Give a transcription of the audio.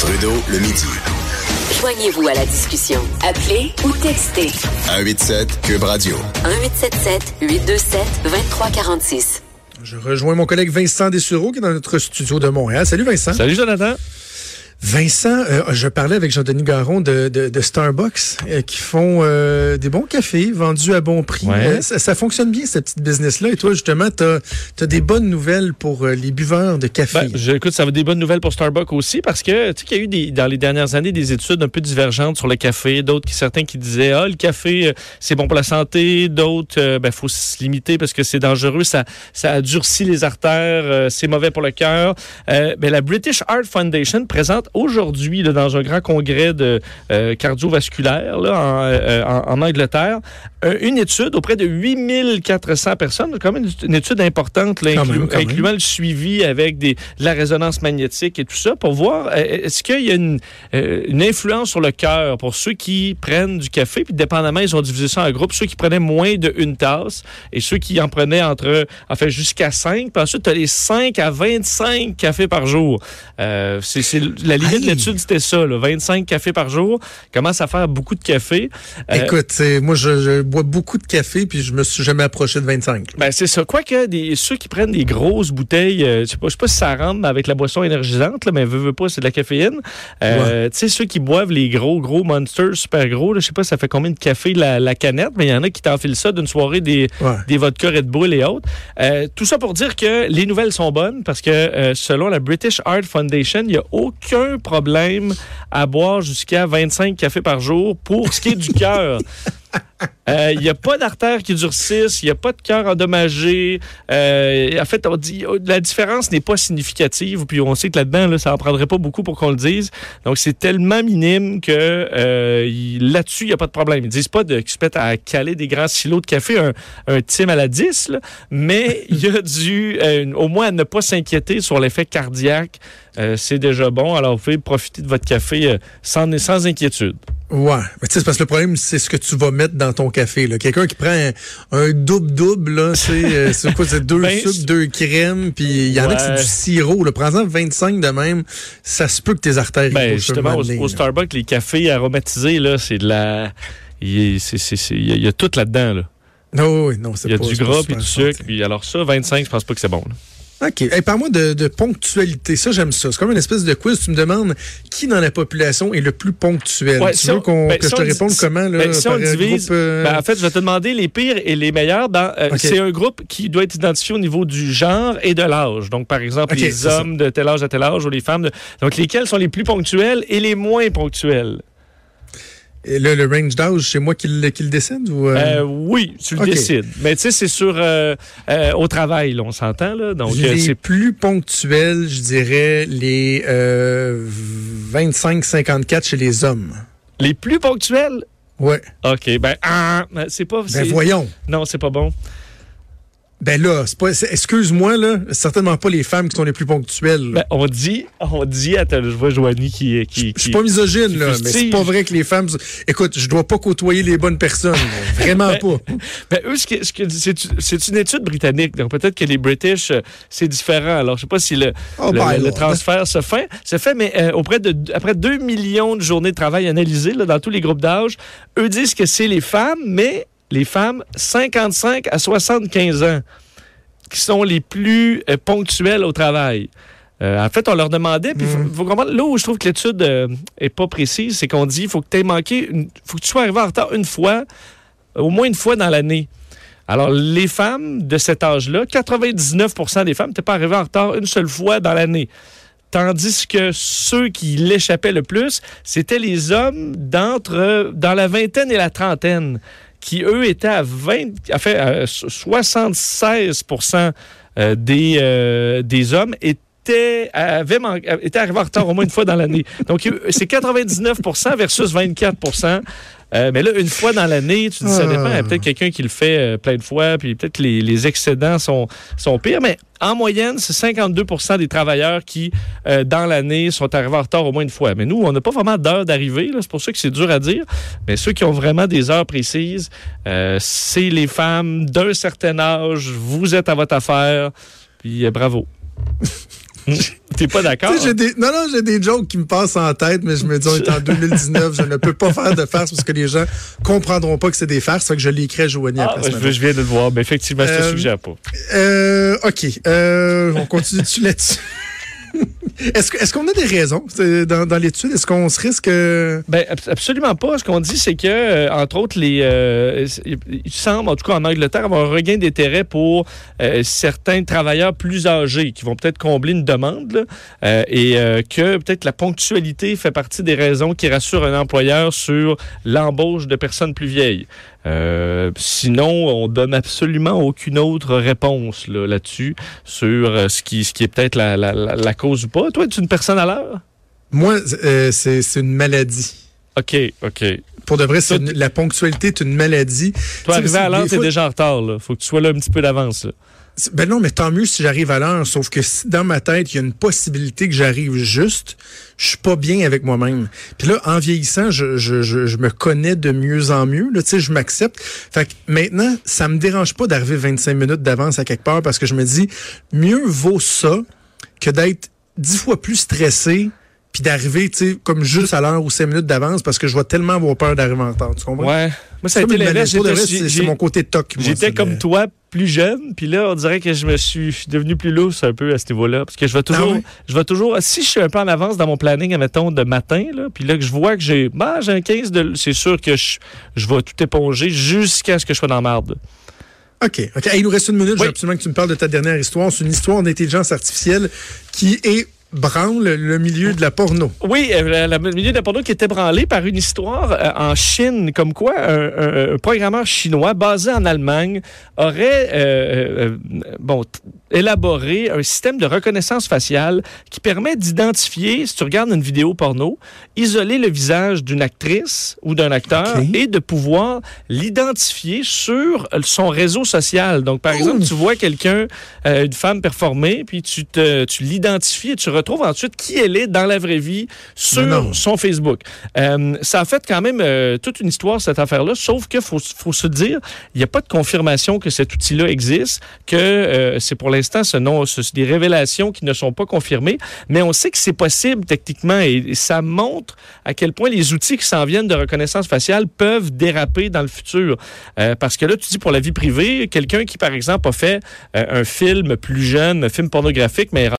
Trudeau le midi. Joignez-vous à la discussion. Appelez ou textez 187 Cube Radio. 1877 827 2346. Je rejoins mon collègue Vincent Dessureau qui est dans notre studio de Montréal. Salut Vincent. Salut Jonathan. Vincent, euh, je parlais avec Jean-Denis Garon de, de, de Starbucks euh, qui font euh, des bons cafés vendus à bon prix. Ouais. Euh, ça, ça fonctionne bien, cette petite business-là. Et toi, justement, tu as, des bonnes nouvelles pour euh, les buveurs de café. Ben, je, écoute, ça va des bonnes nouvelles pour Starbucks aussi parce que tu sais qu'il y a eu des, dans les dernières années des études un peu divergentes sur le café. D'autres qui certains qui disaient ah le café euh, c'est bon pour la santé. D'autres ben faut se limiter parce que c'est dangereux. Ça ça durcit les artères. euh, c'est mauvais pour le cœur. Euh, ben, la British Heart Foundation présente aujourd'hui dans un grand congrès de euh, cardiovasculaire là, en, euh, en- en Angleterre euh, une étude auprès de 8400 personnes. Quand même une étude importante là, Quand inclu- même, quand même. incluant le suivi avec des, de la résonance magnétique et tout ça pour voir est-ce qu'il y a une, une influence sur le cœur pour ceux qui prennent du café? Puis dépendamment, ils ont divisé ça en groupes. Ceux qui prenaient moins de une tasse et ceux qui en prenaient entre, en fait, jusqu'à 5. Puis ensuite, tu as les 5 à 25 cafés par jour. Euh, c'est la limite Aïe. de l'étude, c'était ça, là, 25 cafés par jour. Commence à faire beaucoup de café. Euh, Écoute, moi, je, je bois beaucoup de café puis je me suis jamais approché de 25. Ben, c'est ça. Quoique, des, ceux qui prennent des grosses bouteilles, euh, je sais pas, je sais pas si ça rentre avec la boisson énergisante, là, mais veut, veut pas, c'est de la caféine. Euh, Tu sais, ceux qui boivent les gros, gros monsters super gros, je sais pas, ça fait combien de café la, la canette, mais il y en a qui t'enfilent ça d'une soirée des, Ouais. des vodka Red Bull et autres. Tout ça pour dire que les nouvelles sont bonnes parce que selon la British Heart Foundation, il n'y a aucun problème à boire jusqu'à 25 cafés par jour pour ce qui est du cœur. Euh, Il n'y a pas d'artères qui durcissent, il n'y a pas de cœur endommagé. Euh, en fait, on dit la différence n'est pas significative. Puis on sait que là-dedans, là, ça en prendrait pas beaucoup pour qu'on le dise. Donc c'est tellement minime que euh, là-dessus, il n'y a pas de problème. Ils disent pas de, qu'ils se mettent à caler des grands silos de café, un, un Tim à la 10, là, mais il y a dû euh, au moins à ne pas s'inquiéter sur l'effet cardiaque. Euh, c'est déjà bon. Alors vous pouvez profiter de votre café euh, sans, sans inquiétude. Ouais, mais tu sais, parce que le problème, c'est ce que tu vas mettre dans ton café. Quelqu'un qui prend un, double-double, c'est euh, c'est quoi, c'est deux Ben, sucres, deux crèmes, puis il y en a qui c'est du sirop. Prends-en 25 de même, ça se peut que tes artères... Ben, justement, au, au. Starbucks, les cafés aromatisés, là, c'est de la. Il y, a- tout là-dedans. Là. Non, oui, non, c'est Il y a pas- du pas gras puis du sucre. Puis alors ça, 25, je pense pas que c'est bon. là. OK. Hey, Parle-moi de, de ponctualité. Ça, j'aime ça. C'est comme une espèce de quiz. Tu me demandes qui dans la population est le plus ponctuel. Ouais, tu si veux on- qu'on- ben, que si je te réponde comment? Là, Ben, si on divise, groupe, euh, ben, en fait, je vais te demander les pires et les meilleurs. Dans, euh. C'est un groupe qui doit être identifié au niveau du genre et de l'âge. Donc, par exemple, les ça. hommes de tel âge à tel âge ou les femmes. De... Donc, lesquels sont les plus ponctuels et les moins ponctuels? Et là, le range d'âge, c'est moi qui le, qui le décide? Ou, euh? Euh, oui, tu le décides. Mais tu sais, c'est sur euh, au travail, là, on s'entend. là. Donc, les c'est plus ponctuels, je dirais les euh, 25-54 chez les hommes. les plus ponctuels? Ouais. OK, ben, ah, ben, c'est pas. Ben voyons. Non, c'est pas bon. Ben là, c'est pas. c'est- Excuse-moi, là, certainement pas les femmes qui sont les plus ponctuelles. Ben, on dit, on dit, attends, je vois Joanie qui. qui, je suis qui- pas misogyne, qui là, mais c'est pas vrai que les femmes. Écoute, je dois pas côtoyer les bonnes personnes. Vraiment Ben, pas. Ben, eux, ce c'est une étude britannique, donc peut-être que les British, euh, c'est différent. Alors, je sais pas si le, Oh, le, ben, le transfert se fait, se fait mais euh, auprès de, après 2 millions de journées de travail analysées là, dans tous les groupes d'âge, eux disent que c'est les femmes, mais les femmes 55 à 75 ans qui sont les plus euh, ponctuelles au travail. Euh, en fait, on leur demandait, puis faut, comprendre, là où je trouve que l'étude euh, est pas précise, c'est qu'on dit il faut que tu aies manqué, une- faut que tu sois arrivé en retard une fois, au moins une fois dans l'année. Alors, les femmes de cet âge-là, 99% des femmes n'étaient pas arrivées en retard une seule fois dans l'année. Tandis que ceux qui l'échappaient le plus, c'était les hommes d'entre dans la vingtaine et la trentaine, qui eux étaient à 20, à fait, à 76 euh, des, euh, des hommes étaient, étaient arrivés en retard au moins une fois dans l'année. Donc, c'est 99% versus 24 euh, mais là, une fois dans l'année, tu dis ça dépend. Il y a peut-être quelqu'un qui le fait euh, plein de fois, puis peut-être les, les excédents sont, sont pires. Mais en moyenne, c'est 52 des travailleurs qui, euh, dans l'année, sont arrivés en retard au moins une fois. Mais nous, on n'a pas vraiment d'heure d'arrivée. C'est pour ça que c'est dur à dire. Mais ceux qui ont vraiment des heures précises, euh, c'est les femmes d'un certain âge. Vous êtes à votre affaire. Puis euh, bravo. T'es pas d'accord? Des, non, non, j'ai des jokes qui me passent en tête, mais je me dis, on est en 2019, je ne peux pas faire de farce parce que les gens comprendront pas que c'est des farces. Fait que je l'écris à Joanie Ah, après je, je viens de le voir. Mais effectivement, je te Euh, suggère pas. Euh, OK. Euh, on continue dessus là-dessus? Est-ce qu'on a des raisons dans, l'étude? Est-ce qu'on se risque... euh, Ben, abs- absolument pas. Ce qu'on dit, c'est que, euh, entre autres, les, euh, il semble, en tout cas en Angleterre, avoir un regain d'intérêt pour certains travailleurs plus âgés qui vont peut-être combler une demande et que peut-être la ponctualité fait partie des raisons qui rassurent un employeur sur l'embauche de personnes plus vieilles. Euh, sinon, on donne absolument aucune autre réponse là, là-dessus sur euh, ce qui, ce qui est peut-être la, la, la, la cause ou pas. Toi, es une personne à l'heure? Moi, euh, c'est une maladie. OK, OK. Pour de vrai, une- la ponctualité est une maladie. Toi, Tu sais, arriver à l'heure, t'es fois- déjà en retard. Là. Faut que tu sois là un petit peu d'avance. Ben non, mais tant mieux si j'arrive à l'heure. Sauf que si dans ma tête, il y a une possibilité que j'arrive juste, je suis pas bien avec moi-même. Puis là, en vieillissant, je, je, je, je me connais de mieux en mieux. Là, tu sais, je m'accepte. Fait que maintenant, ça me dérange pas d'arriver 25 minutes d'avance à quelque part parce que je me dis, mieux vaut ça que d'être dix fois plus stressé puis d'arriver, tu sais, comme juste à l'heure ou cinq minutes d'avance parce que je vais tellement avoir peur d'arriver en retard. Tu comprends? Ouais. Moi, ça a été l'inverse. C'est mon côté toc. J'étais comme le- toi, plus jeune, puis là, on dirait que je me suis devenu plus lousse un peu à ce niveau-là. Parce que je vais toujours, Ah ouais? je vais toujours, si je suis un peu en avance dans mon planning, admettons, de matin, là, puis là, que je vois que j'ai, bah, j'ai un 15 de, c'est sûr que je, je vais tout éponger jusqu'à ce que je sois dans marde. OK. OK. Hey, il nous reste une minute. Je veux absolument que tu me parles de ta dernière histoire. C'est une histoire d'intelligence artificielle qui est branle le milieu de la porno. Oui, euh, le milieu de la porno qui était branlé par une histoire euh, en Chine, comme quoi un, un- un programmeur chinois basé en Allemagne aurait euh, bon, élaboré un système de reconnaissance faciale qui permet d'identifier, si tu regardes une vidéo porno, isoler le visage d'une actrice ou d'un acteur et de pouvoir l'identifier sur son réseau social. Donc, par exemple, tu vois quelqu'un, une femme performer, puis tu, te, tu l'identifies et tu retrouves ensuite qui elle est dans la vraie vie sur non. son Facebook. Euh, ça a fait quand même euh, toute une histoire, cette affaire-là, sauf qu'il faut, faut se dire, il n'y a pas de confirmation que cet outil-là existe, que euh, c'est pour l'instant ce nom, ce, des révélations qui ne sont pas confirmées, mais on sait que c'est possible techniquement et, et ça montre à quel point les outils qui s'en viennent de reconnaissance faciale peuvent déraper dans le futur. Parce que là, tu dis pour la vie privée, quelqu'un qui, par exemple, a fait un film plus jeune, un film pornographique, mais